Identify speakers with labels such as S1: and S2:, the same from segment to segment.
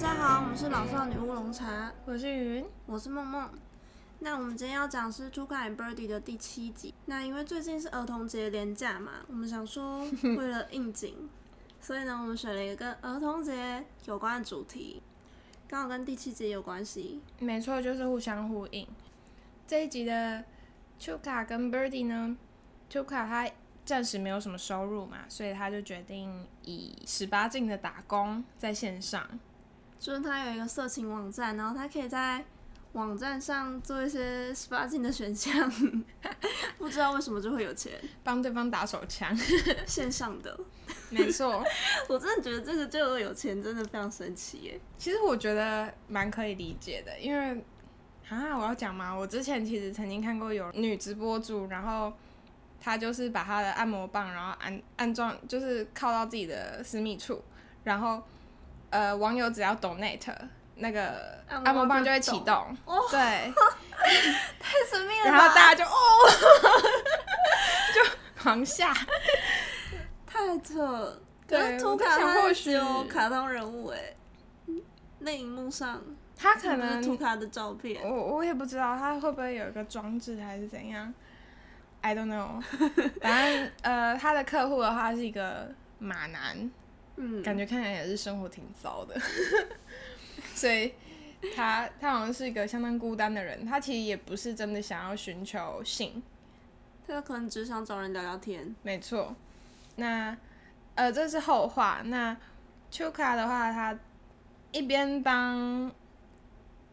S1: 大家好，我们是老少女乌龙茶，
S2: 我是云，
S1: 我是梦梦。那我们今天要讲是《Two Guy Birdie》的第七集。那因为最近是儿童节连假嘛，我们想说 为了应景，所以呢，我们选了一个跟儿童节有关的主题，刚好跟第七集有关系。
S2: 没错，就是互相呼应。这一集的 Chuka 跟 Birdie 呢，Chuka 他暂时没有什么收入嘛，所以他就决定以十八禁的打工在线上。
S1: 就是他有一个色情网站，然后他可以在网站上做一些十八禁的选项，不知道为什么就会有钱，
S2: 帮对方打手枪。
S1: 线上的，
S2: 没错，
S1: 我真的觉得这个就有钱，真的非常神奇耶。
S2: 其实我觉得蛮可以理解的，因为啊，我要讲嘛，我之前其实曾经看过有女直播主，然后她就是把她的按摩棒，然后安安装，就是靠到自己的私密处，然后呃，网友只要 donate 那个
S1: 按摩棒
S2: 就会启动，对，
S1: 太神秘了吧
S2: 然后大家就哦，就狂下，
S1: 太扯。可
S2: 对
S1: 是图卡它
S2: 或
S1: 只有卡通人物哎，那荧幕上
S2: 他可能
S1: 图卡的照片，
S2: 我我也不知道他会不会有一个装置还是怎样，I don't know。反正呃，他的客户的话是一个马男，
S1: 嗯，
S2: 感觉看起来也是生活挺糟的，所以他他好像是一个相当孤单的人。他其实也不是真的想要寻求性，
S1: 他可能只想找人聊聊天。
S2: 没错。那呃，这是后话。那秋卡的话，他一边帮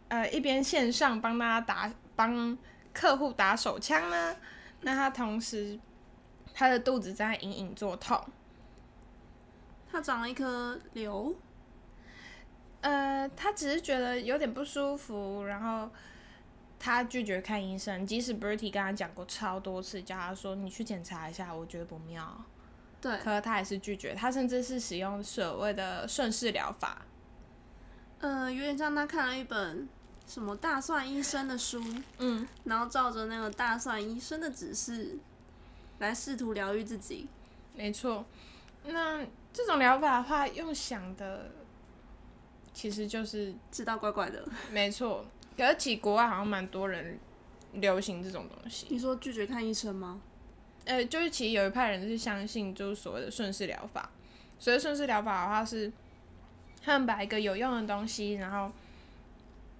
S2: 呃一边线上帮大家打帮客户打手枪呢，那他同时他的肚子在隐隐作痛。
S1: 他长了一颗瘤，
S2: 呃，他只是觉得有点不舒服，然后他拒绝看医生，即使 Bertie 跟他讲过超多次，叫他说你去检查一下，我觉得不妙。
S1: 对，
S2: 可是他还是拒绝，他甚至是使用所谓的顺势疗法。
S1: 呃，有点像他看了一本什么大蒜医生的书，
S2: 嗯，
S1: 然后照着那个大蒜医生的指示来试图疗愈自己。
S2: 没错。那这种疗法的话，用想的其实就是
S1: 知道怪怪的，
S2: 没错。可是其实国外好像蛮多人流行这种东西。
S1: 你说拒绝看医生吗？
S2: 呃，就是其实有一派人是相信就是所谓的顺势疗法。所谓顺势疗法的话是，他们把一个有用的东西，然后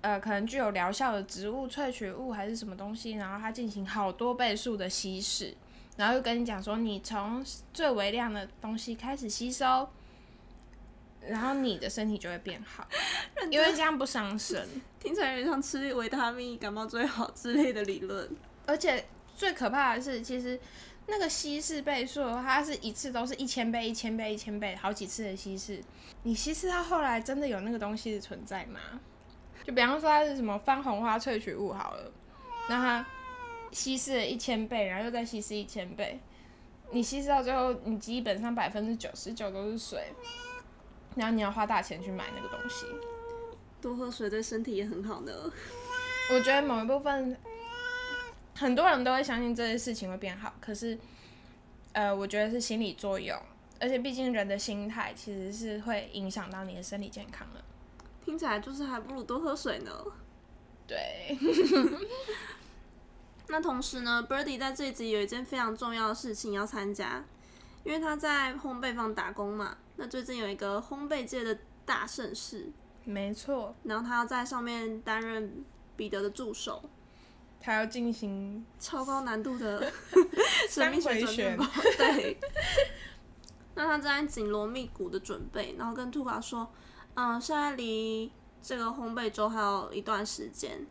S2: 呃可能具有疗效的植物萃取物还是什么东西，然后它进行好多倍数的稀释，然后又跟你讲说你从最微量的东西开始吸收，然后你的身体就会变好，因为这样不伤身。
S1: 听起来有点像吃维他命感冒最好之类的理论。
S2: 而且最可怕的是，其实那个稀释倍数，它是一次都是一千倍、一千倍、一千倍，好几次的稀释。你稀释到后来，真的有那个东西的存在吗？就比方说它是什么番红花萃取物好了，那它稀释了一千倍，然后又再稀释一千倍，你稀释到最后，你基本上百分之九十九都是水，然后你要花大钱去买那个东西。
S1: 多喝水对身体也很好呢。
S2: 我觉得某一部分很多人都会相信这些事情会变好，可是，呃，我觉得是心理作用，而且毕竟人的心态其实是会影响到你的身体健康的。
S1: 听起来就是还不如多喝水呢。
S2: 对，
S1: 那同时呢，Birdy 在这一集有一件非常重要的事情要参加，因为他在烘焙坊打工嘛。那最近有一个烘焙界的大盛事，
S2: 没错，
S1: 然后他要在上面担任彼得的助手，
S2: 他要进行
S1: 超高难度的
S2: 三回旋
S1: 旋转面包。对。那他正在紧锣密鼓的准备，然后跟兔卡说：“嗯，现在离这个烘焙周还有一段时间。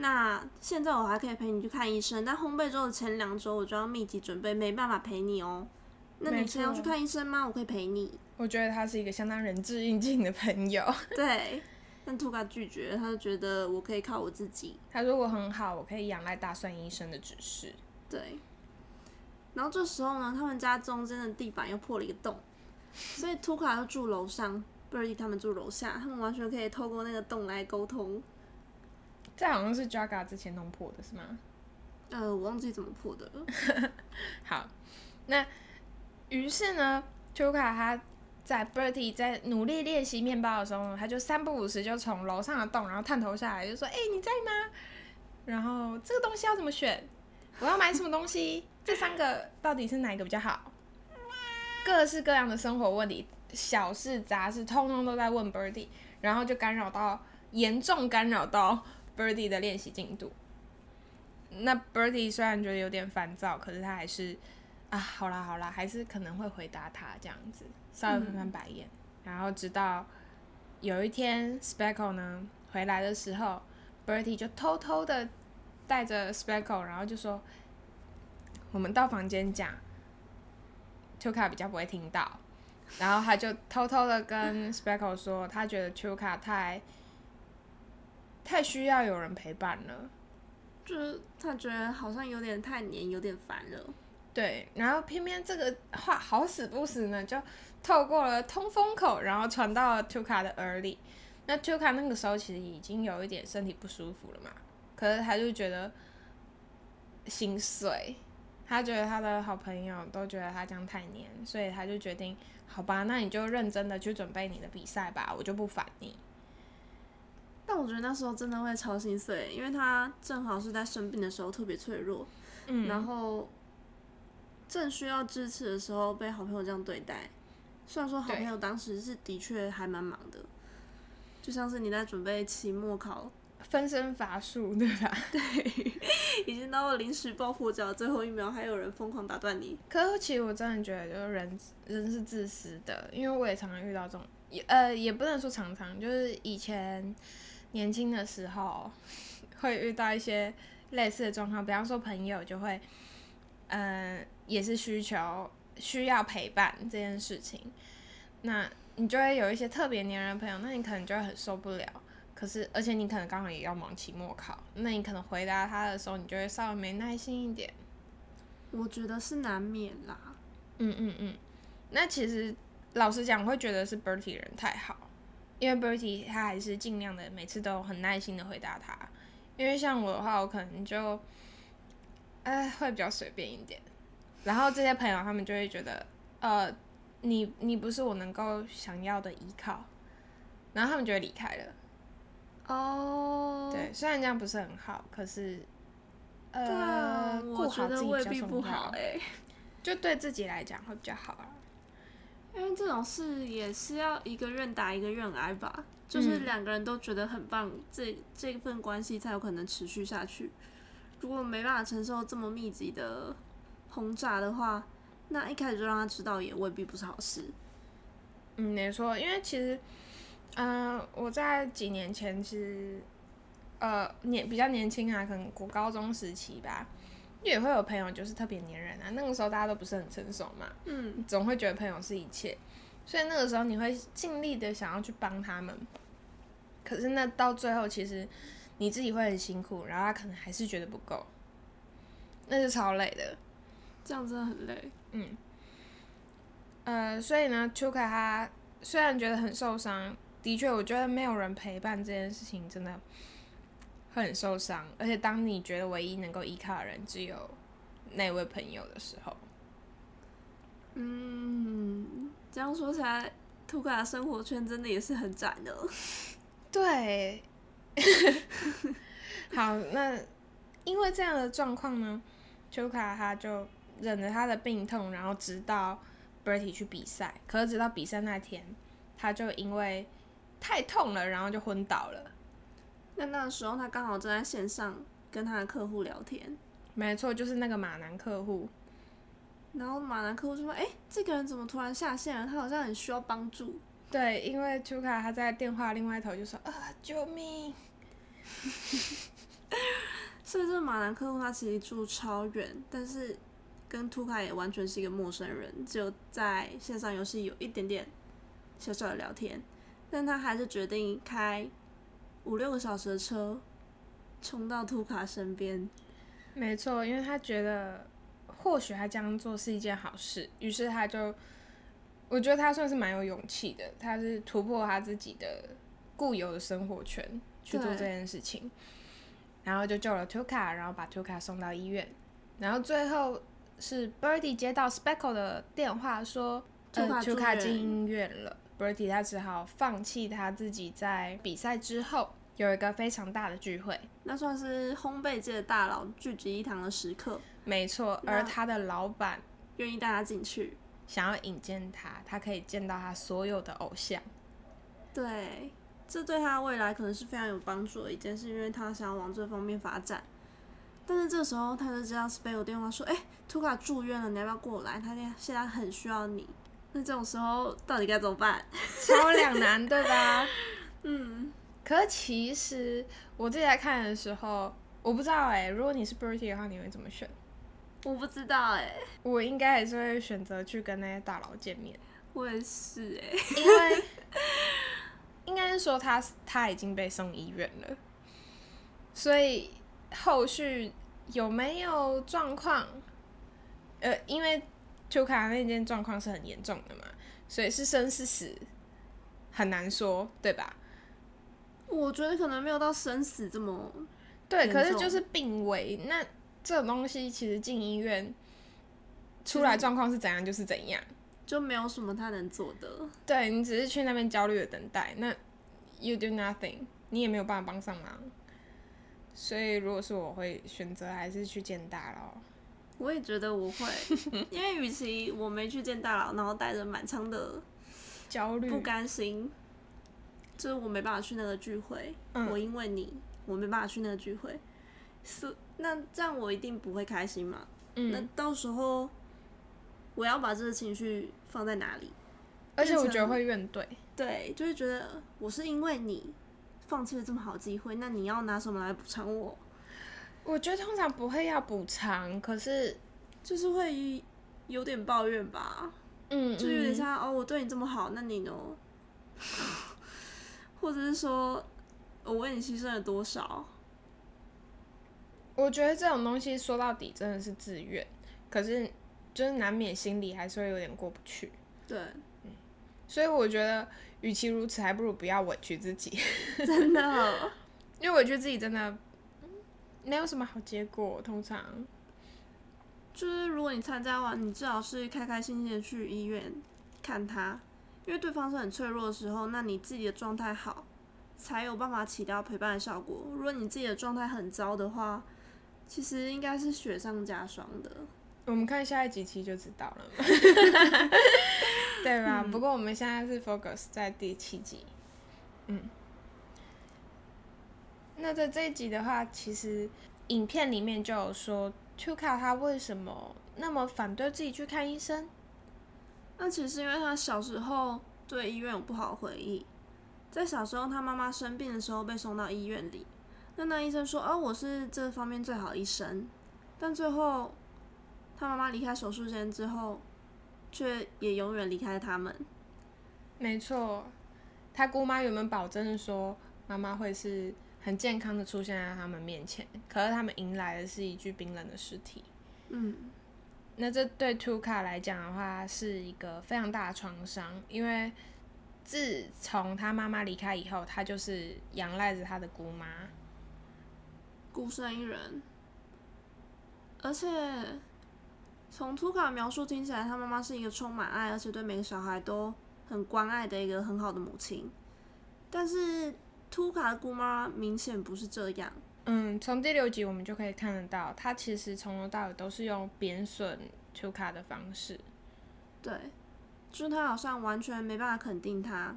S1: 那现在我还可以陪你去看医生，但烘焙周的前两周我就要密集准备，没办法陪你哦。那你
S2: 没
S1: 先要去看医生吗？我可以陪你。
S2: 我觉得他是一个相当仁至义尽的朋友。
S1: 对，但兔卡拒绝，他就觉得我可以靠我自己。
S2: 他说我很好，我可以仰赖大蒜医生的指示。
S1: 对。然后这时候呢，他们家中间的地板又破了一个洞，所以图卡又住楼上，Birdy 他们住楼下，他们完全可以透过那个洞来沟通。
S2: 这好像是 Jaga 之前弄破的是吗？
S1: 呃，我忘记怎么破的了。
S2: 好，那于是呢，，Tuka 他在 Bertie 在努力练习面包的时候，他就三不五时就从楼上的洞，然后探头下来，就说：“哎、你在吗？然后这个东西要怎么选？我要买什么东西？这三个到底是哪一个比较好？”各式各样的生活问题，小事杂事，通通都在问 Bertie，然后就干扰到严重干扰到 Bertie 的练习进度。那 Bertie 虽然觉得有点烦躁，可是他还是啊，好啦好啦，还是可能会回答他这样子，稍微翻翻白眼。然后直到有一天 Speckle 呢回来的时候，Bertie 就偷偷的带着 Speckle，然后就说：“我们到房间讲 Tuka 比较不会听到。”然后他就偷偷的跟 Speckle 说，他觉得 Tuka 太太需要有人陪伴了。
S1: 就是他觉得好像有点太黏，有点烦了。
S2: 对，然后偏偏这个话好死不死呢，就透过了通风口，然后传到了 Tuka 的耳里。那 Tuka 那个时候其实已经有一点身体不舒服了嘛，可是他就觉得心碎，他觉得他的好朋友都觉得他这样太黏，所以他就决定，好吧，那你就认真的去准备你的比赛吧，我就不烦你。
S1: 但我觉得那时候真的会超心碎，因为他正好是在生病的时候特别脆弱，
S2: 嗯，
S1: 然后正需要支持的时候被好朋友这样对待。虽然说好朋友当时是的确还蛮忙的，就像是你在准备期末考，
S2: 分身乏术，对吧？
S1: 对已经到了临时抱佛脚最后一秒，还有人疯狂打断你。
S2: 可是其实我真的觉得，就是人人是自私的，因为我也常常遇到这种，也呃也不能说常常，就是以前年轻的时候 会遇到一些类似的状况，比方说朋友就会，嗯、也是需求需要陪伴这件事情，那你就会有一些特别黏人的朋友，那你可能就会很受不了。可是，而且你可能刚好也要忙期末考，那你可能回答他的时候，你就会稍微没耐心一点。
S1: 我觉得是难免啦。
S2: 嗯嗯嗯，那其实老实讲，我会觉得是 Bertie 人太好，因为 Bertie 他还是尽量的每次都很耐心的回答他。因为像我的话，我可能就，哎，会比较随便一点。然后这些朋友他们就会觉得，呃，你你不是我能够想要的依靠，然后他们就会离开了。
S1: 哦，
S2: 对，虽然这样不是很好，可是，呃，，
S1: 我
S2: 顾好自己比较重要
S1: 必不好哎、
S2: 就对自己来讲会比较好啊。
S1: 因为这种事也是要一个愿打一个愿挨吧，就是
S2: 嗯
S1: 两个人都觉得很棒，这这份关系才有可能持续下去。如果没办法承受这么密集的轰炸的话，那一开始就让他知道也未必不是好事。
S2: 嗯，没错，因为其实，嗯、我在几年前其实，呃，年比较年轻啊，可能国高中时期吧，也会有朋友就是特别黏人啊。那个时候大家都不是很成熟嘛，
S1: 嗯，
S2: 总会觉得朋友是一切，所以那个时候你会尽力的想要去帮他们。可是那到最后，其实你自己会很辛苦，然后他可能还是觉得不够，那是超累的。
S1: 这样真的很累。
S2: 嗯，呃，所以呢，Chuka 他虽然觉得很受伤，的确，我觉得没有人陪伴这件事情真的会很受伤。而且，当你觉得唯一能够依靠的人只有那位朋友的时候，
S1: 嗯，这样说起来，图卡的生活圈真的也是很窄的。
S2: 对，好，那因为这样的状况呢，Chuka 他就忍着他的病痛，然后直到 Bertie 去比赛。可是直到比赛那天，他就因为太痛了，然后就昏倒了。
S1: 那那个时候他刚好正在线上跟他的客户聊天，
S2: 没错，就是那个马男客户。
S1: 然后马男客户就说：“哎、这个人怎么突然下线了？他好像很需要帮助。
S2: 对，因为 Chuka 他在电话另外一头就说啊，救命！”
S1: 所以这个马男客户他其实住超远，但是跟图卡也完全是一个陌生人，只有在线上游戏有一点点小小的聊天，但他还是决定开五六个小时的车冲到图卡身边。
S2: 没错，因为他觉得或许他这样做是一件好事，于是他就，我觉得他算是蛮有勇气的，他是突破他自己的固有的生活圈去做这件事情，然后就救了 Tuka，然后把 Tuka 送到医院，然后最后是 Birdy 接到 Speckle 的电话说呃，
S1: 图
S2: 图卡进医院了，Birdy 他只好放弃他自己在比赛之后有一个非常大的聚会，
S1: 那算是烘焙界的大佬聚集一堂的时刻，
S2: 没错，而他的老板
S1: 愿意带他进去。
S2: 想要引荐他，他可以见到他所有的偶像。
S1: 对，这对他未来可能是非常有帮助的一件事，因为他想要往这方面发展。但是这时候他就知道 Spay 有电话说：“哎、图卡住院了，你要不要过来？他现现在很需要你。”那这种时候到底该怎么办？
S2: 超两难，对吧？
S1: 嗯，
S2: 可是其实我自己在看的时候，我不知道哎、如果你是 Bertie 的话，你会怎么选？
S1: 我不知道哎、
S2: 我应该还是会选择去跟那些大佬见面，
S1: 我也是哎、
S2: 因为应该是说他他已经被送医院了，所以后续有没有状况？呃，因为丘卡那件状况是很严重的嘛，所以是生是死很难说，对吧？
S1: 我觉得可能没有到生死这么，
S2: 对，可是就是病危，那这种东西其实进医院出来状况是怎样就是怎样。
S1: 就没有什么他能做的。
S2: 对你只是去那边焦虑的等待，那 you do nothing，你也没有办法帮上忙。所以如果是我会选择还是去见大佬。
S1: 我也觉得我会，因为与其我没去见大佬，然后带着满腔的
S2: 焦虑
S1: 不甘心，就是我没办法去那个聚会，
S2: 嗯
S1: 我因为你我没办法去那个聚会，是那这样我一定不会开心嘛？那
S2: 嗯，
S1: 到时候我要把这个情绪放在哪里？
S2: 而且我觉得会怨怼。
S1: 对，就会觉得我是因为你放弃了这么好的机会，那你要拿什么来补偿我？
S2: 我觉得通常不会要补偿，可是
S1: 就是会有点抱怨吧，
S2: 嗯，
S1: 就有点
S2: 嗯
S1: 像、哦，我对你这么好，那你呢？或者是说我为你牺牲了多少？
S2: 我觉得这种东西说到底真的是自愿，可是就是难免心里还是会有点过不去。
S1: 对，嗯
S2: 所以我觉得，与其如此，还不如不要委屈自己，
S1: 真的，
S2: 因为委屈自己真的嗯没有什么好结果。通常，
S1: 就是如果你参加完，你最好是开开心心的去医院看他，因为对方是很脆弱的时候，那你自己的状态好，才有办法起到陪伴的效果。如果你自己的状态很糟的话，其实应该是雪上加霜的。
S2: 我们看下一集期就知道了嘛，对吧？不过我们现在是 focus 在第七集，嗯。那在这一集的话，其实影片里面就有说 t u k a 他为什么那么反对自己去看医生？
S1: 那其实是因为他小时候对医院有不好的回忆，在小时候他妈妈生病的时候被送到医院里，那那医生说：“哦，我是这方面最好的医生。”但最后他妈妈离开手术间之后，却也永远离开了他们。
S2: 没错，他姑妈原本保证说妈妈会是很健康的出现在他们面前，可是他们迎来的是一具冰冷的尸体。
S1: 嗯，
S2: 那这对 Tuka 来讲的话，是一个非常大的创伤，因为自从他妈妈离开以后，他就是仰赖着他的姑妈。
S1: 孤身一人，而且从图卡描述听起来，他妈妈是一个充满爱，而且对每个小孩都很关爱的一个很好的母亲。但是图卡的姑妈明显不是这样。
S2: 嗯，从第六集我们就可以看得到，他其实从头到尾都是用贬损 Tuka 的方式。
S1: 对，就是他好像完全没办法肯定他，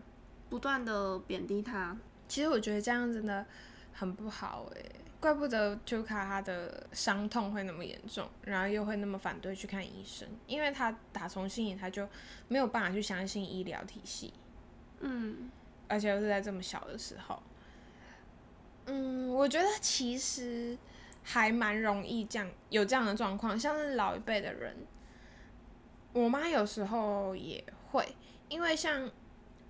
S1: 不断的贬低他。
S2: 其实我觉得这样真的很不好诶、怪不得 Tuka 他的伤痛会那么严重，然后又会那么反对去看医生，因为他打从心里他就没有办法去相信医疗体系，
S1: 嗯，
S2: 而且又是在这么小的时候。嗯，我觉得其实还蛮容易这样有这样的状况，像是老一辈的人，我妈有时候也会，因为像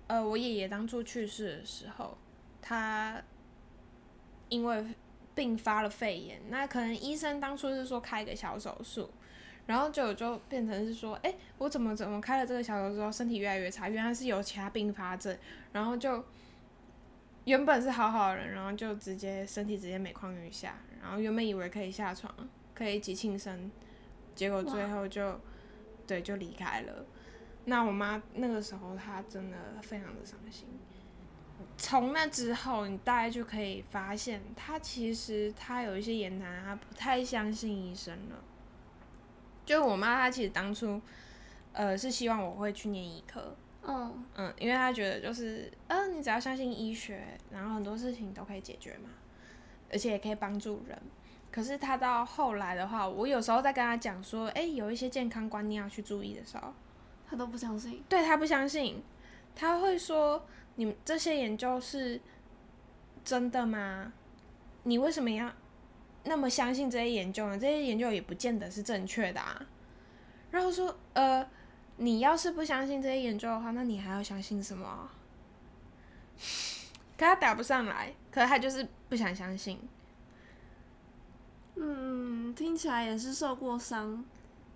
S2: 呃我爷爷当初去世的时候，他因为并发了肺炎，那可能医生当初是说开个小手术，然后就就变成是说，哎、我怎么怎么开了这个小手术之后身体越来越差，原来是有其他并发症，然后就原本是好好的人，然后就直接身体直接每况愈下，然后原本以为可以下床，可以一起庆生，结果最后就对就离开了。那我妈那个时候她真的非常的伤心。从那之后，你大概就可以发现，她其实她有一些言谈，她不太相信医生了。就我妈，她其实当初，呃，是希望我会去念医科，
S1: 嗯
S2: 嗯，因为他觉得就是，呃，你只要相信医学，然后很多事情都可以解决嘛，而且也可以帮助人。可是他到后来的话，我有时候在跟他讲说，诶，有一些健康观念要去注意的时候，
S1: 他都不相信。
S2: 对他不相信，他会说，你们这些研究是真的吗？你为什么要那么相信这些研究呢？这些研究也不见得是正确的啊。然后说，呃，你要是不相信这些研究的话，那你还要相信什么？可他答不上来，可他就是不想相信。
S1: 嗯，听起来也是受过伤，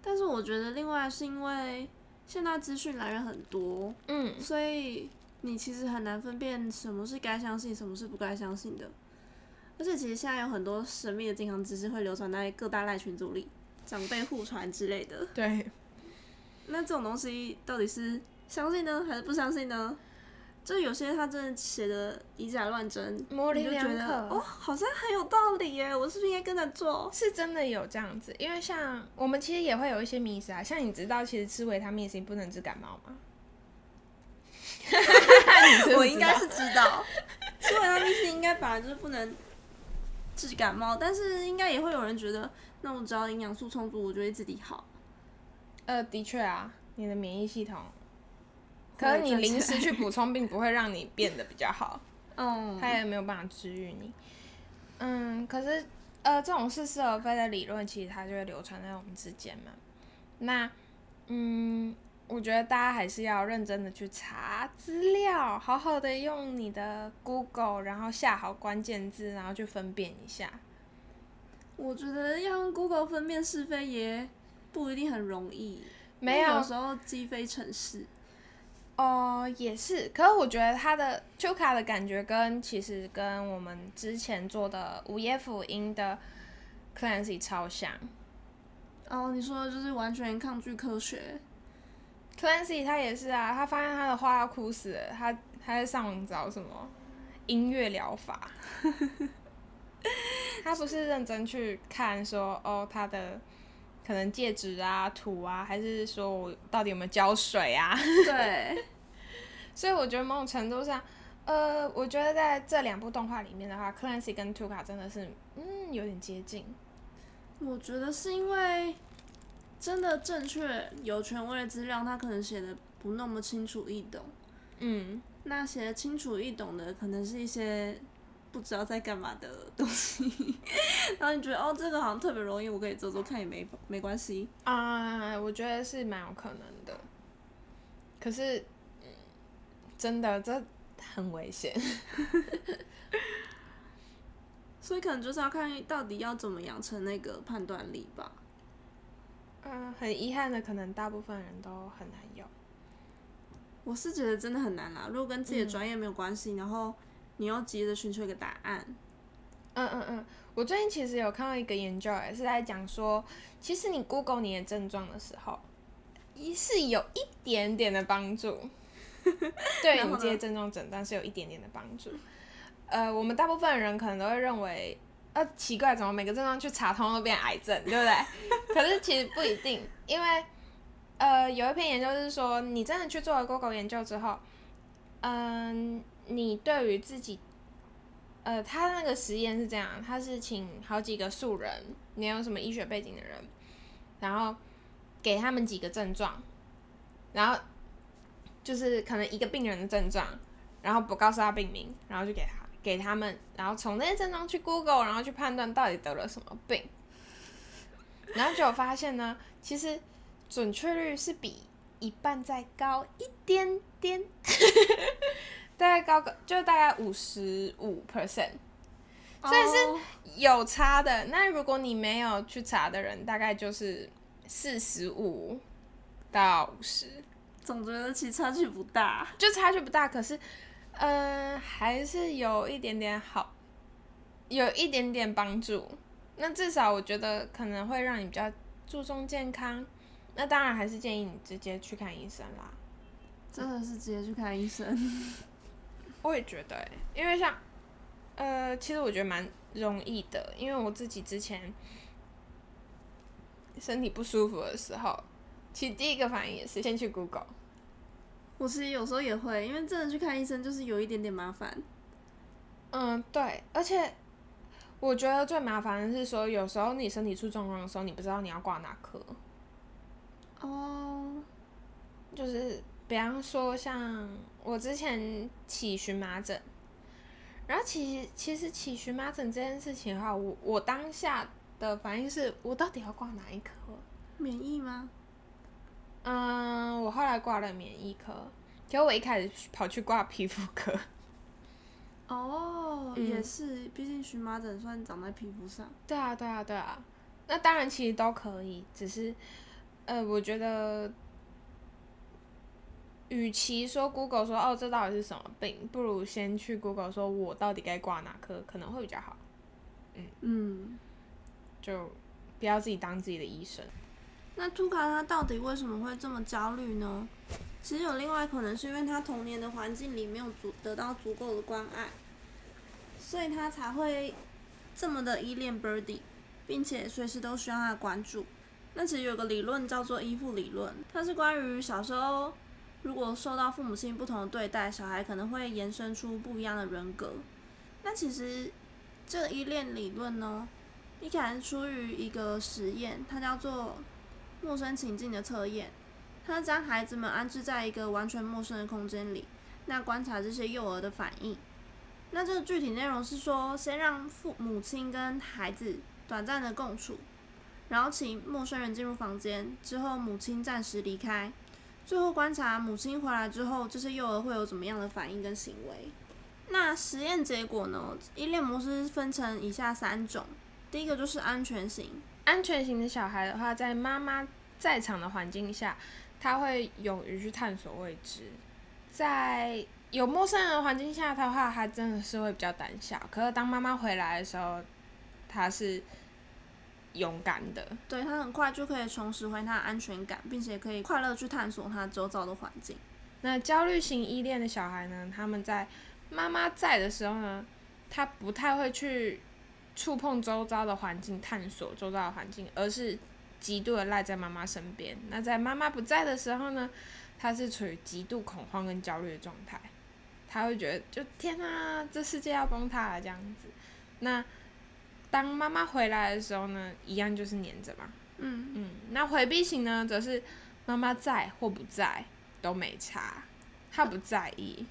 S1: 但是我觉得另外是因为现在资讯来源很多，
S2: 嗯，
S1: 所以你其实很难分辨什么是该相信，什么是不该相信的。而且其实现在有很多神秘的健康知识会流传在各大赖群组里，长辈互传之类的。
S2: 对，
S1: 那这种东西到底是相信呢，还是不相信呢？就有些他真的写的以假乱真，
S2: 模棱
S1: 你就觉
S2: 两可。
S1: 得哦，好像很有道理耶，我是不是应该跟着做？
S2: 是真的有这样子，因为像我们其实也会有一些迷思啊，像你知道其实吃维他命 C 不能治感冒吗？
S1: 我应该是知道，吃维他命 C 应该本来就是不能治感冒，但是应该也会有人觉得，那我只要营养素充足，我就会自己好。
S2: 呃，的确啊，你的免疫系统，可是你临时去补充，并不会让你变得比较好，
S1: 嗯，
S2: 它也没有办法治愈你。嗯，可是呃，这种似是而非的理论，其实它就会流传在我们之间嘛。那嗯，我觉得大家还是要认真的去查资料，好好的用你的 Google，然后下好关键字，然后去分辨一下。
S1: 我觉得要用 Google 分辨是非也不一定很容易，
S2: 没有
S1: 有时候鸡飞城市。
S2: 哦，也是，可是我觉得他的 Chuka 的感觉跟其实跟我们之前做的午夜福音的 Clancy 超像。
S1: 哦，你说的就是完全抗拒科学
S2: ，Clancy 他也是啊，他发现他的花要枯死了，他他在上网找什么音乐疗法，他不是认真去看说哦他的可能戒指啊土啊，还是说我到底有没有浇水啊？
S1: 对，
S2: 所以我觉得某种程度上，呃，我觉得在这两部动画里面的话，Clancy 跟 Tuka 真的是嗯有点接近。
S1: 我觉得是因为真的正确有权威的资料，他可能写的不那么清楚易懂。
S2: 嗯，
S1: 那写的清楚易懂的，可能是一些不知道在干嘛的东西，然后你觉得哦，这个好像特别容易，我可以做做看也没没关系。
S2: 啊、我觉得是蛮有可能的。可是，嗯，真的这很危险。
S1: 所以可能就是要看到底要怎么养成那个判断力吧。
S2: 嗯、很遗憾的，可能大部分人都很难有。
S1: 我是觉得真的很难啦，如果跟自己的专业没有关系，然后你要急着寻求一个答案，
S2: 嗯嗯嗯，我最近其实有看到一个研究，也是在讲说，其实你 Google 你的症状的时候，一是有一点点的帮助，对你这些症状诊断是有一点点的帮助。呃，我们大部分人可能都会认为，呃，奇怪，怎么每个症状去查，通通都变癌症，对不对？可是其实不一定，因为呃，有一篇研究是说，你真的去做了 Google 研究之后，嗯、你对于自己呃，他那个实验是这样，他是请好几个素人，没有什么医学背景的人，然后给他们几个症状，然后就是可能一个病人的症状，然后不告诉他病名，然后就给他给他们，然后从那些症状去 Google，然后去判断到底得了什么病，然后就发现呢，其实准确率是比一半再高一点点。大概高个就大概五十五 percent，所以是
S1: 哦
S2: 有差的。那如果你没有去查的人，大概就是四十五到五十，
S1: 总觉得其实差距不大。
S2: 就差距不大。可是，嗯、还是有一点点好，有一点点帮助。那至少我觉得可能会让你比较注重健康，那当然还是建议你直接去看医生啦。
S1: 真的是直接去看医生。
S2: 我也觉得、欸，因为像，呃，其实我觉得蛮容易的，因为我自己之前身体不舒服的时候，其实第一个反应也是先去 Google。
S1: 我其实有时候也会，因为真的去看医生就是有一点点麻烦。
S2: 嗯，对，而且我觉得最麻烦的是说，有时候你身体出状况的时候，你不知道你要挂哪科。
S1: 哦，
S2: 就是比方说，像我之前起荨麻疹，然后其实其实起荨麻疹这件事情的话，我我当下的反应是我到底要挂哪一科？
S1: 免疫吗？
S2: 嗯，我后来挂了免疫科，结果我一开始跑去挂皮肤科。
S1: 哦，
S2: 嗯
S1: 也是，毕竟荨麻疹算长在皮肤上。
S2: 对啊，对啊，对啊。那当然，其实都可以，只是，呃，我觉得，与其说 Google 说哦这到底是什么病，不如先去 Google 说我到底该挂哪科，可能会比较好。
S1: 嗯，
S2: 就不要自己当自己的医生。
S1: 那图卡他到底为什么会这么焦虑呢？其实有另外可能是因为他童年的环境里没有足得到足够的关爱，所以他才会这么的依恋 Birdy，并且随时都需要他的关注。那其实有个理论叫做依附理论，它是关于小时候如果受到父母亲不同的对待，小孩可能会延伸出不一样的人格。那其实这依恋理论呢，一开始出于一个实验，它叫做陌生情境的测验。它将孩子们安置在一个完全陌生的空间里，那观察这些幼儿的反应。那这个具体内容是说，先让父母亲跟孩子短暂的共处，然后请陌生人进入房间，之后母亲暂时离开，最后观察母亲回来之后，这些幼儿会有怎么样的反应跟行为。那实验结果呢？依恋模式分成以下三种，第一个就是安全型，
S2: 安全型的小孩的话，在妈妈在场的环境下，他会勇于去探索未知；在有陌生人的环境下的话，他真的是会比较胆小。可是当妈妈回来的时候，他是勇敢的。
S1: 对他很快就可以重拾回他的安全感，并且可以快乐去探索他周遭的环境。
S2: 那焦虑型依恋的小孩呢？他们在妈妈在的时候呢，他不太会去触碰周遭的环境，探索周遭的环境，而是极度的赖在妈妈身边。那在妈妈不在的时候呢，他是处于极度恐慌跟焦虑的状态，他会觉得就天啊，这世界要崩塌了这样子。那当妈妈回来的时候呢，一样就是黏着嘛。
S1: 嗯，
S2: 嗯，那回避型呢，则是妈妈在或不在都没差，他不在意，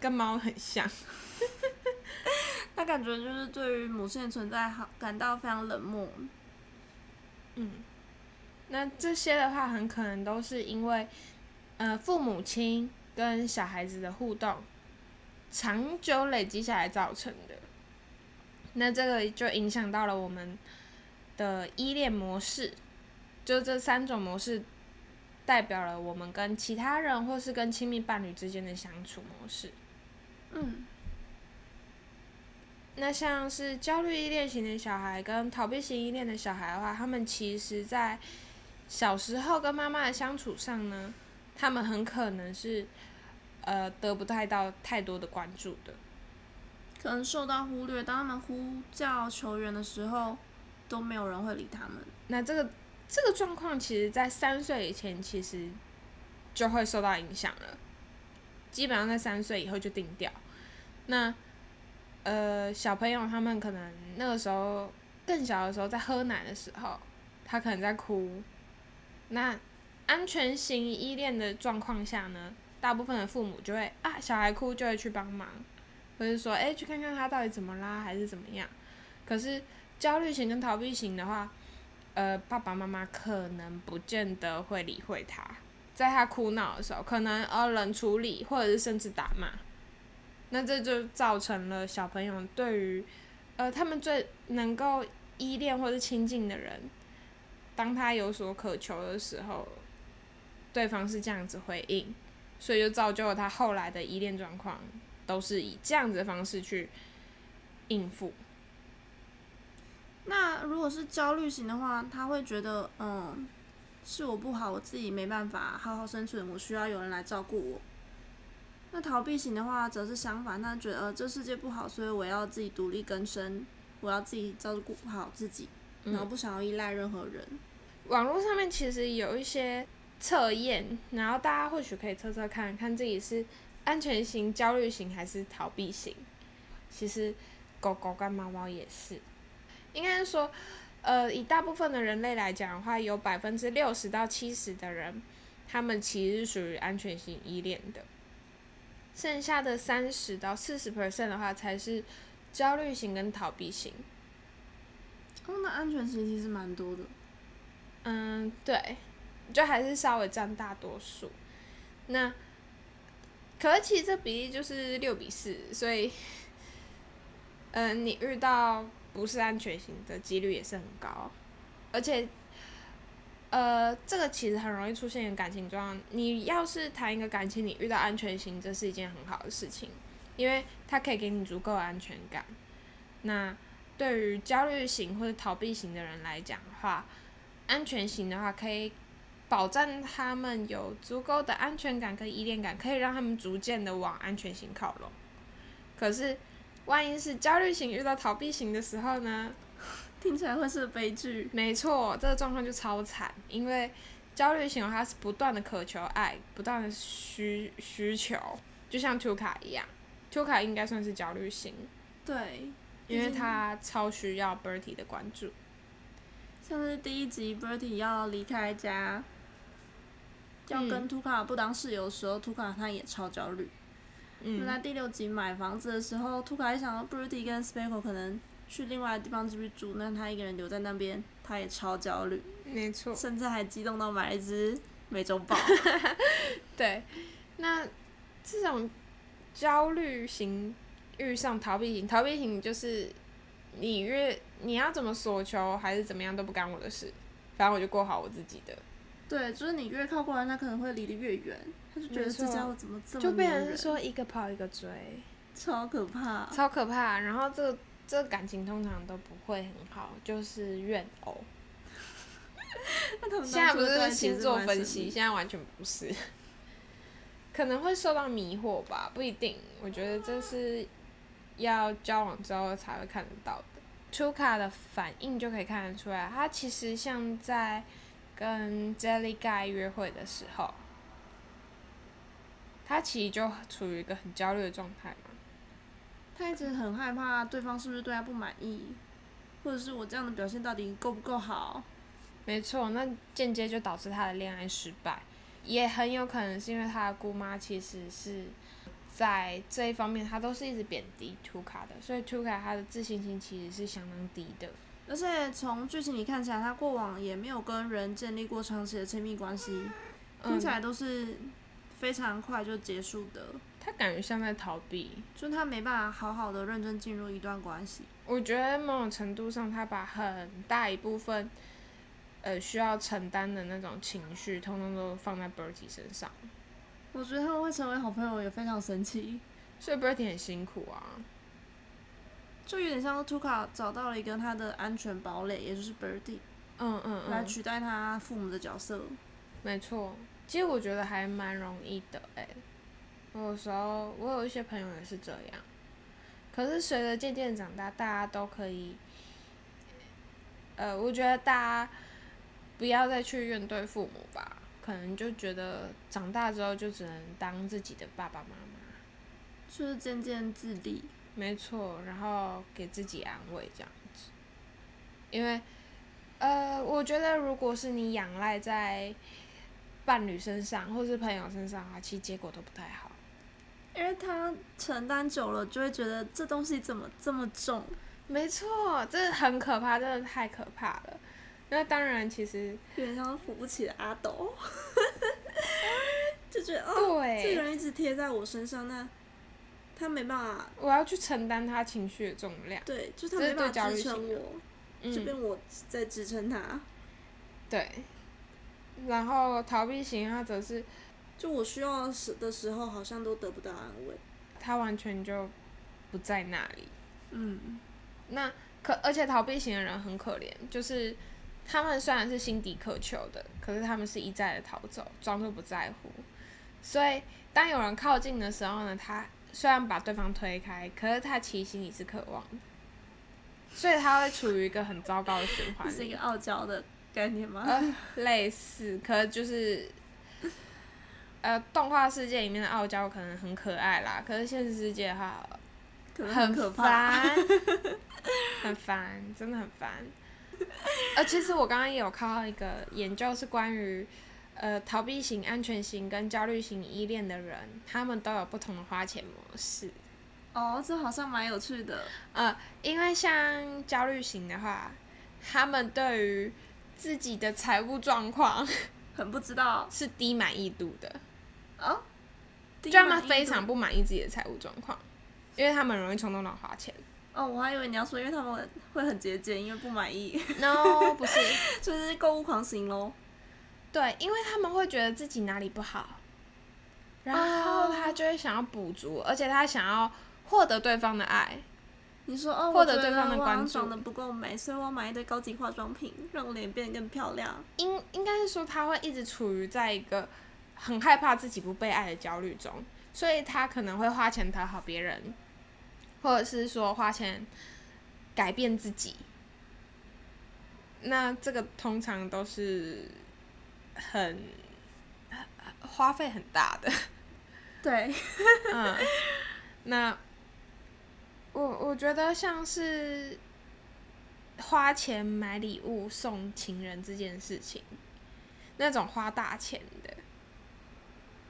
S2: 跟猫很像。
S1: 他感觉就是对于母亲的存在好感到非常冷漠。
S2: 嗯，那这些的话，很可能都是因为，呃，父母亲跟小孩子的互动长久累积下来造成的。那这个就影响到了我们的依恋模式，就这三种模式代表了我们跟其他人或是跟亲密伴侣之间的相处模式。
S1: 嗯，
S2: 那像是焦虑依恋型的小孩跟逃避型依恋的小孩的话，他们其实在小时候跟妈妈的相处上呢，他们很可能是呃得不太到太多的关注的。
S1: 可能受到忽略，当他们呼叫求援的时候，都没有人会理他们。
S2: 那这个这个状况，其实在三岁以前其实就会受到影响了，基本上在三岁以后就定掉。那呃，小朋友他们可能那个时候更小的时候，在喝奶的时候，他可能在哭。那安全型依恋的状况下呢，大部分的父母就会啊，小孩哭就会去帮忙，或者说哎、去看看他到底怎么啦，还是怎么样。可是焦虑型跟逃避型的话，呃，爸爸妈妈可能不见得会理会他，在他哭闹的时候，可能呃冷处理，或者是甚至打骂。那这就造成了小朋友对于呃他们最能够依恋或是亲近的人，当他有所渴求的时候，对方是这样子回应，所以就造就了他后来的依恋状况都是以这样子的方式去应付。
S1: 那如果是焦虑型的话，他会觉得，嗯，是我不好，我自己没办法好好生存，我需要有人来照顾我。那逃避型的话，则是相反，他觉得呃这世界不好，所以我要自己独立更生，我要自己照顾好自己，然后不想要依赖任何人。
S2: 网络上面其实有一些测验，然后大家或许可以测测看看自己是安全型、焦虑型还是逃避型。其实狗狗跟猫猫也是，应该是说，呃，以大部分的人类来讲的话，有百分之六十到七十的人，他们其实是属于安全型依恋的。剩下的三十到四十 percent 的话，才是焦虑型跟逃避型。
S1: 哦，那安全型其实蛮多的。
S2: 嗯，对，就还是稍微占大多数。那，可是其实这比例就是六比四，所以，嗯，你遇到不是安全型的几率也是很高，而且。呃，这个其实很容易出现感情状况。你要是谈一个感情，你遇到安全型，这是一件很好的事情，因为它可以给你足够安全感。那对于焦虑型或者逃避型的人来讲的话，安全型的话可以保证他们有足够的安全感跟依恋感，可以让他们逐渐的往安全型靠拢。可是，万一是焦虑型遇到逃避型的时候呢？
S1: 听起来会是悲剧。
S2: 没错，这个状况就超惨，因为焦虑型它是不断的渴求爱，不断的需需求，就像图卡一样，图卡应该算是焦虑型。
S1: 对，
S2: 因为他超需要 Bertie 的关注。
S1: 像是第一集 Bertie 要离开家，要跟图卡不当室友的时候，图卡他也超焦虑。嗯。那第六集买房子的时候，图卡一想到 Bertie 跟 Speckle 可能。去另外的地方继续住，那他一个人留在那边，他也超焦虑，
S2: 没错，
S1: 甚至还激动到买了一只美洲豹。
S2: 对，那这种焦虑型遇上逃避型，逃避型就是你越你要怎么索求还是怎么样都不干我的事，反正我就过好我自己的。
S1: 对，就是你越靠过来，他可能会离得越远，他就觉得这家伙怎么这么
S2: 就变成是说一个跑一个追，
S1: 超可怕，
S2: 超可怕。然后这个。这个感情通常都不会很好，就是怨偶。现在不是星座分析，现在完全不是。可能会受到迷惑吧，不一定。我觉得这是要交往之后才会看得到的。出卡的反应就可以看得出来，他其实像在跟 Jelly Guy 约会的时候，他其实就处于一个很焦虑的状态嘛。
S1: 他一直很害怕对方是不是对他不满意，或者是我这样的表现到底够不够好？
S2: 没错，那间接就导致他的恋爱失败，也很有可能是因为他的姑妈其实是在这一方面，他都是一直贬低图卡的，所以图卡他的自信心其实是相当低的。
S1: 而且从剧情里看起来，他过往也没有跟人建立过长期的亲密关系，听起来都是非常快就结束的。
S2: 他感觉像在逃避，
S1: 就他没办法好好的认真进入一段关系。
S2: 我觉得某种程度上，他把很大一部分，呃，需要承担的那种情绪，通通都放在 Bertie 身上。
S1: 我觉得他们会成为好朋友也非常神奇，
S2: 所以 Bertie 很辛苦啊。
S1: 就有点像 Tuka 找到了一个他的安全堡垒，也就是 Birdy，
S2: 嗯嗯嗯，
S1: 来取代他父母的角色。
S2: 没错，其实我觉得还蛮容易的，哎。有时候我有一些朋友也是这样，可是随着渐渐长大，大家都可以，呃，我觉得大家不要再去怨对父母吧，可能就觉得长大之后就只能当自己的爸爸妈妈，
S1: 就是渐渐自立，
S2: 没错，然后给自己安慰这样子，因为，呃，我觉得如果是你仰赖在伴侣身上或是朋友身上啊，其实结果都不太好。
S1: 因为他承担久了，就会觉得这东西怎么这么重？
S2: 没错，这很可怕，真的太可怕了。那当然，其实
S1: 有点像扶不起的阿斗，就觉得哦，这个人一直贴在我身上，那他没办法，
S2: 我要去承担他情绪的重量。
S1: 对，就他没办法支撑我，这边我在支撑他。
S2: 对，然后逃避型，他则是。
S1: 就我需要时的时候，好像都得不到安慰。
S2: 他完全就不在那里。
S1: 嗯。
S2: 那可而且逃避型的人很可怜，就是他们虽然是心底渴求的，可是他们是一再的逃走，装作不在乎。所以当有人靠近的时候呢，他虽然把对方推开，可是他其实心里是渴望的，所以他会处于一个很糟糕的循环。
S1: 是一个傲娇的概念吗？
S2: 呃，类似，可是就是，呃，动画世界里面的傲娇可能很可爱啦，可是现实世界的话，
S1: 可能
S2: 很
S1: 可怕。
S2: 烦，很烦，真的很烦。呃，其实我刚刚也有看到一个研究，是关于呃逃避型、安全型跟焦虑型依恋的人，他们都有不同的花钱模式。
S1: 哦，这好像蛮有趣的。
S2: 呃，因为像焦虑型的话，他们对于自己的财务状况
S1: 很不知道
S2: 是低满意度的，
S1: 哦，
S2: 就他们非常不满意自己的财务状况，因为他们容易冲动乱花钱。
S1: 哦，我还以为你要说，因为他们会很节俭，因为不满意
S2: ，No，不是，
S1: 就是购物狂型喽。
S2: 对，因为他们会觉得自己哪里不好，然后
S1: 哦
S2: 他就会想要补足，而且他想要获得对方的爱。
S1: 你说哦，
S2: 获得对方的关注
S1: 长得不够美，所以我要买一堆高级化妆品，让我脸变得更漂亮。
S2: 应应该是说他会一直处于在一个很害怕自己不被爱的焦虑中，所以他可能会花钱讨好别人，或者是说花钱改变自己。那这个通常都是很花费很大的。
S1: 对，
S2: 嗯，那我我觉得像是花钱买礼物送情人这件事情，那种花大钱的，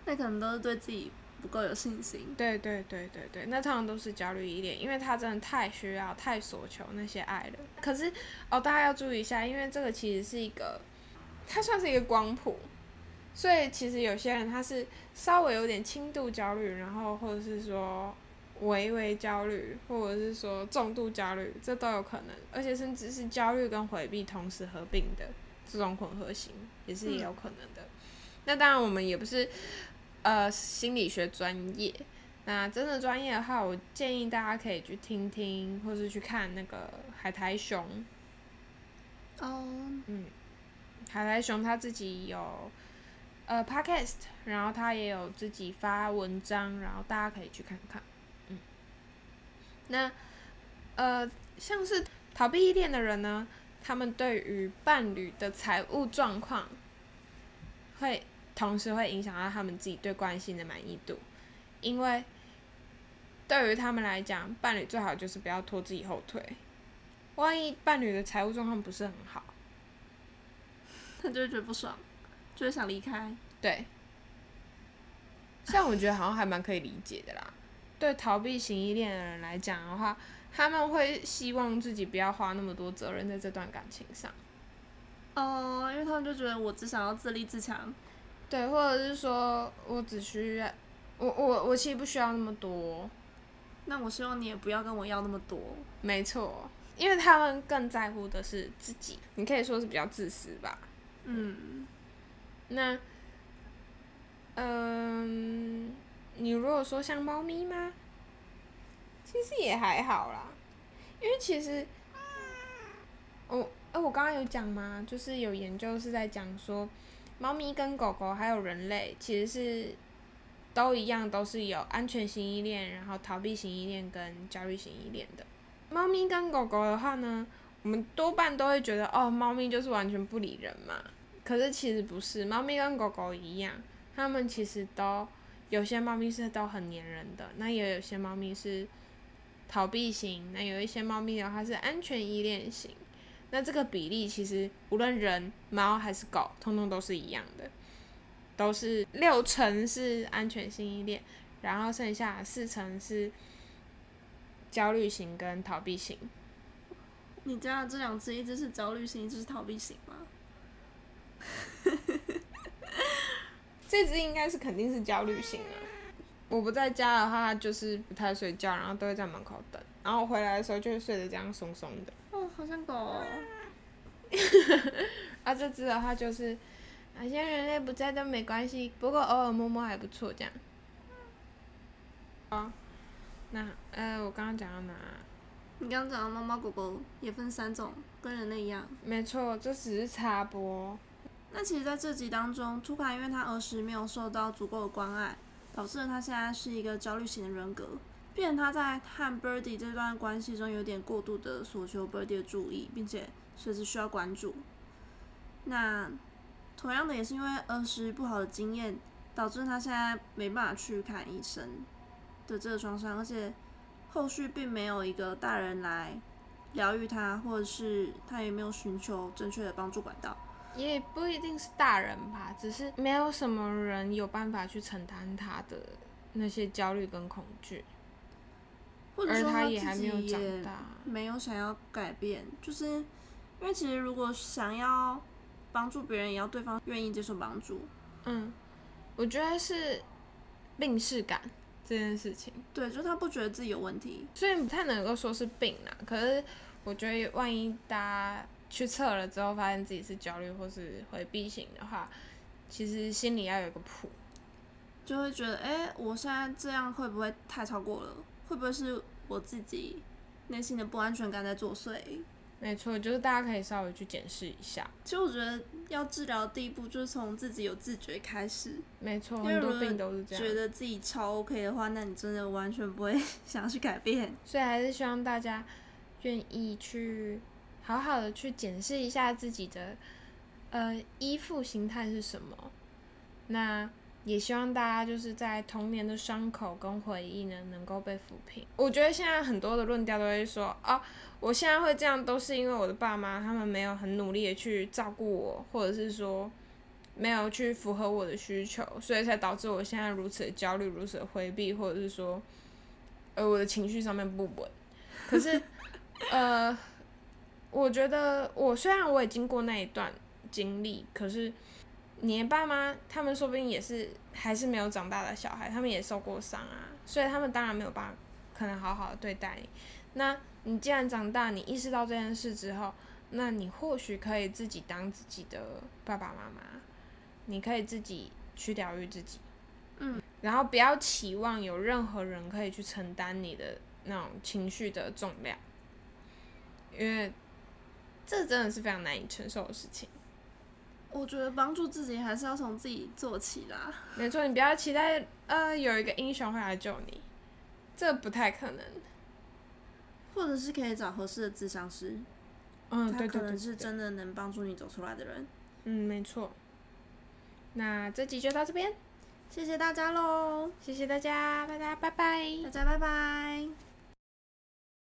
S1: 那可能都是对自己不够有信心。
S2: 对对对对对，那通常都是焦虑依恋，因为他真的太需要、太索求那些爱了。可是哦，大家要注意一下，因为这个其实是一个，它算是一个光谱，所以其实有些人他是稍微有点轻度焦虑，然后或者是说微微焦虑，或者是说重度焦虑，这都有可能，而且甚至是焦虑跟回避同时合并的这种混合型，也是也有可能的。那当然，我们也不是呃心理学专业。那真的专业的话，我建议大家可以去听听，或是去看那个海苔熊。
S1: 哦，
S2: 海苔熊他自己有呃 podcast，然后他也有自己发文章，然后大家可以去看看。嗯，那呃像是逃避依恋的人呢，他们对于伴侣的财务状况，会同时会影响到他们自己对关系的满意度，因为对于他们来讲，伴侣最好就是不要拖自己后腿。万一伴侣的财务状况不是很好，
S1: 他就会觉得不爽，就会想离开。
S2: 对，像我觉得好像还蛮可以理解的啦。对逃避型依恋的人来讲的话，他们会希望自己不要花那么多责任在这段感情上，
S1: 哦，因为他们就觉得我只想要自立自强。
S2: 对，或者是说我只需要，我我我其实不需要那么多，
S1: 那我希望你也不要跟我要那么多。
S2: 没错，因为他们更在乎的是自己，你可以说是比较自私吧。
S1: 嗯，
S2: 那，嗯，你如果说像猫咪吗？其实也还好啦，因为其实，哦，哎、我刚刚有讲吗？就是有研究是在讲说，猫咪跟狗狗还有人类其实是都一样，都是有安全型依恋，然后逃避型依恋跟焦虑型依恋的。猫咪跟狗狗的话呢，我们多半都会觉得哦，猫咪就是完全不理人嘛。可是其实不是，猫咪跟狗狗一样，它们其实都有些猫咪是都很粘人的，那也有些猫咪是逃避型，那有一些猫咪的话是安全依恋型。那这个比例其实无论人、猫还是狗，通通都是一样的，都是六成是安全性依恋，然后剩下四成是焦虑型跟逃避型。
S1: 你家的这两只，一只是焦虑型，一只是逃避型吗？
S2: 这只应该是肯定是焦虑型啊。我不在家的话，它就是不太睡觉，然后都会在门口等，然后我回来的时候就会睡得这样松松的。
S1: 哦，好像狗、哦。
S2: 啊，这只的话就是，啊，现在人类不在都没关系，不过偶尔摸摸还不错，这样。啊，那呃，我刚刚讲到哪？
S1: 你刚刚讲到猫猫狗狗也分三种跟人类一样。
S2: 没错，这只是插播。
S1: 那其实，在这集当中，图卡因为他儿时没有受到足够的关爱，导致了他现在是一个焦虑型的人格，变成他在和 Birdy 这段关系中有点过度的索求 Birdy 的注意，并且随时需要关注。那同样的，也是因为儿时不好的经验，导致他现在没办法去看医生的这个创伤，而且后续并没有一个大人来疗愈他，或者是他也没有寻求正确的帮助管道。
S2: 也不一定是大人吧，只是没有什么人有办法去承担他的那些焦虑跟恐惧，
S1: 或者说
S2: 他
S1: 也
S2: 还没有长大，
S1: 没有想要改变，就是因为其实如果想要帮助别人，也要对方愿意接受帮助。
S2: 嗯，我觉得是病视感这件事情，
S1: 对，就是他不觉得自己有问题，
S2: 所以不太能够说是病啦。可是我觉得万一大家。去测了之后，发现自己是焦虑或是回避型的话，其实心里要有个谱，
S1: 就会觉得，哎，我现在这样会不会太超过了？会不会是我自己内心的不安全感在作祟？
S2: 没错，就是大家可以稍微去检视一下。
S1: 其实我觉得要治疗的第一步就是从自己有自觉开始。
S2: 没错，很多病都是这样。
S1: 觉得自己超 OK 的话，那你真的完全不会 想要去改变。
S2: 所以还是希望大家愿意去。好好的去检视一下自己的，呃，依附形态是什么。那也希望大家就是在童年的伤口跟回忆呢，能够被抚平。我觉得现在很多的论调都会说，啊，我现在会这样，都是因为我的爸妈他们没有很努力的去照顾我，或者是说没有去符合我的需求，所以才导致我现在如此的焦虑，如此的回避，或者是说，呃，我的情绪上面不稳。可是，呃。我觉得我虽然我也经过那一段经历，可是你的爸妈他们说不定也是还是没有长大的小孩，他们也受过伤啊，所以他们当然没有办法可能好好的对待你。那你既然长大，你意识到这件事之后，那你或许可以自己当自己的爸爸妈妈，你可以自己去疗愈自己，
S1: 嗯，
S2: 然后不要期望有任何人可以去承担你的那种情绪的重量，因为。这真的是非常难以承受的事情。
S1: 我觉得帮助自己还是要从自己做起啦。
S2: 没错，你不要期待呃有一个英雄会来救你，这不太可能。
S1: 或者是可以找合适的智商师，
S2: 嗯，
S1: 对
S2: 可
S1: 能是真的能帮助你走出来的人。
S2: 嗯，没错。那这集就到这边，
S1: 谢谢大家喽！
S2: 谢谢大家，大家拜拜，
S1: 大家拜拜。